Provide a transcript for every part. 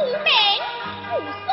无名无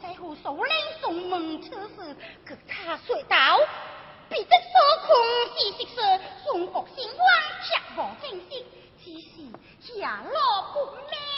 在乎受冷送门出时跟他说道彼得所空事实是中国兴欢却无正心只是家老不明。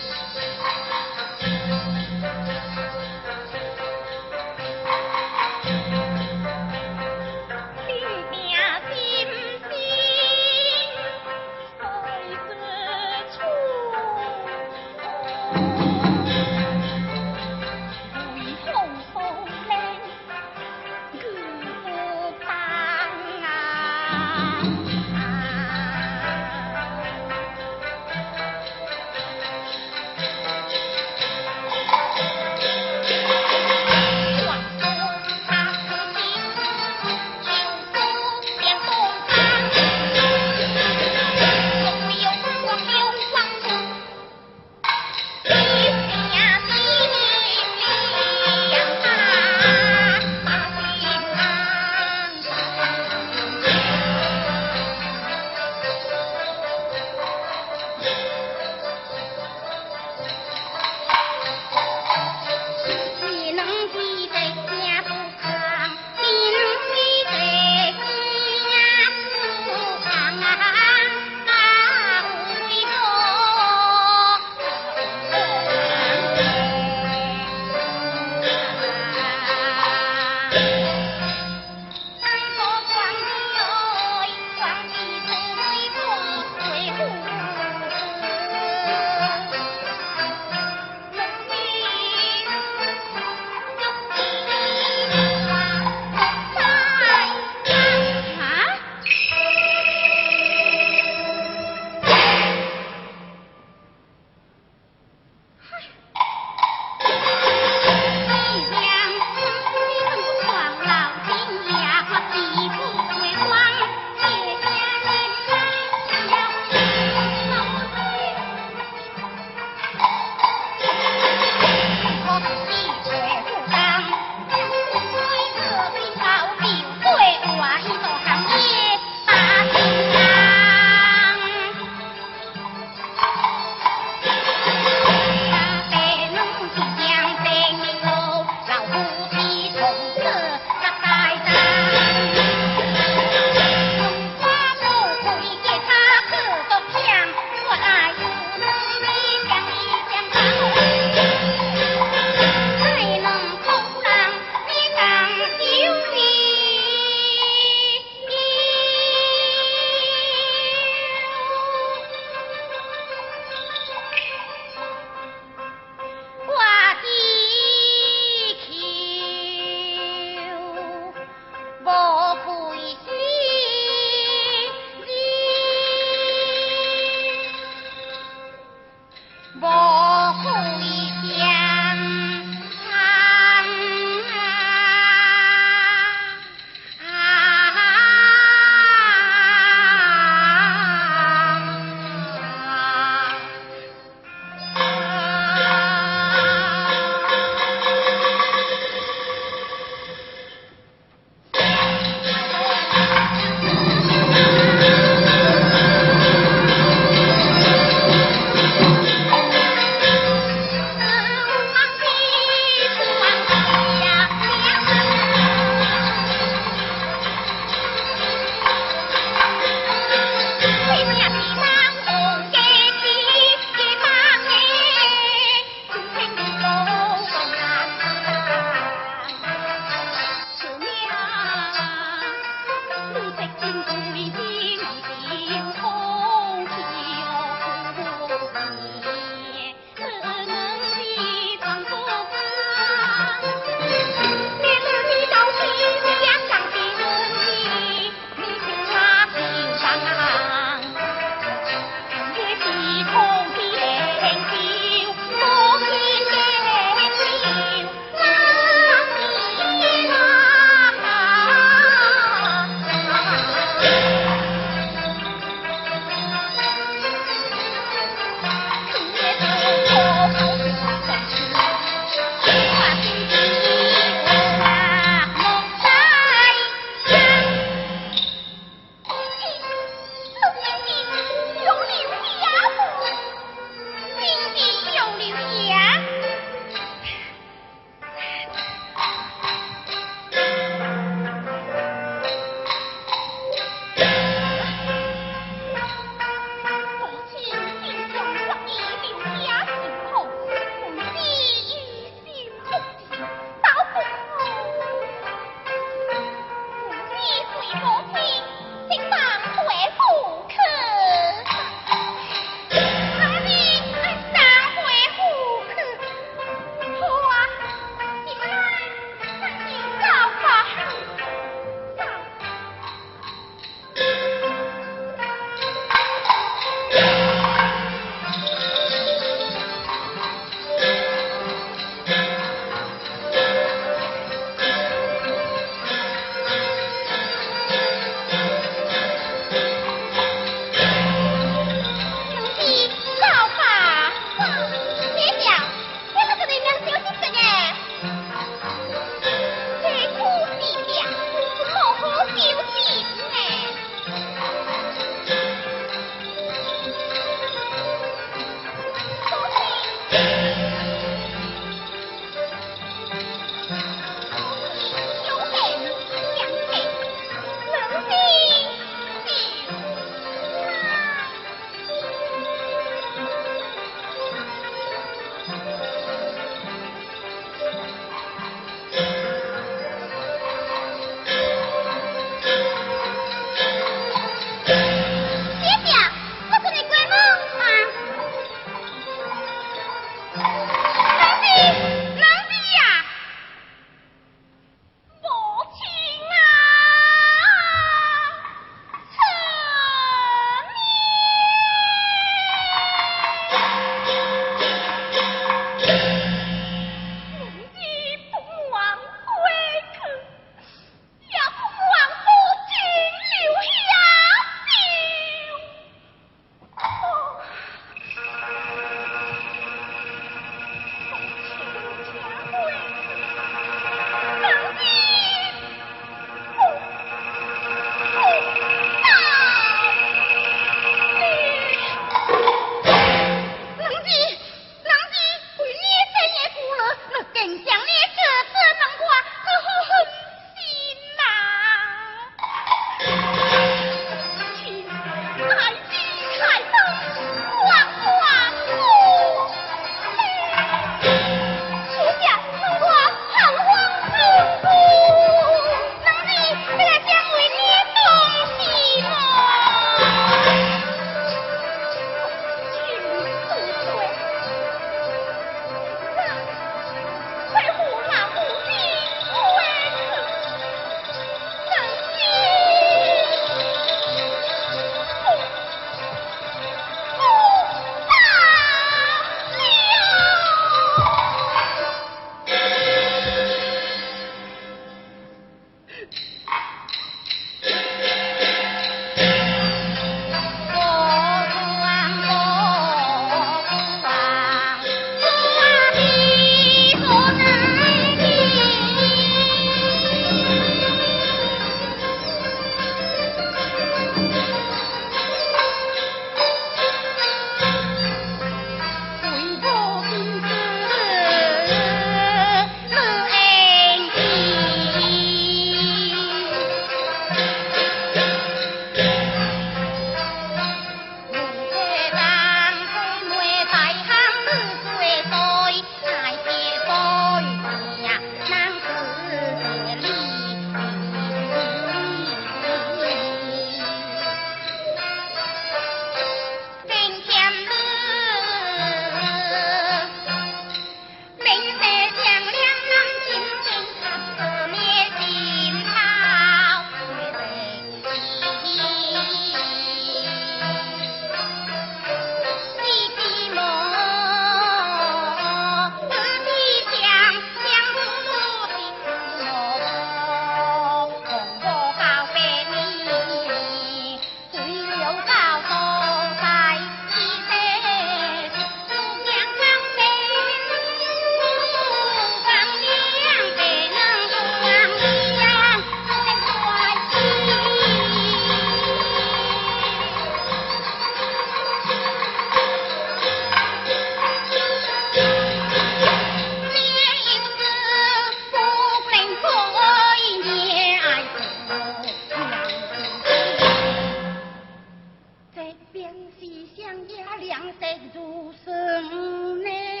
便是想要两色如生呢。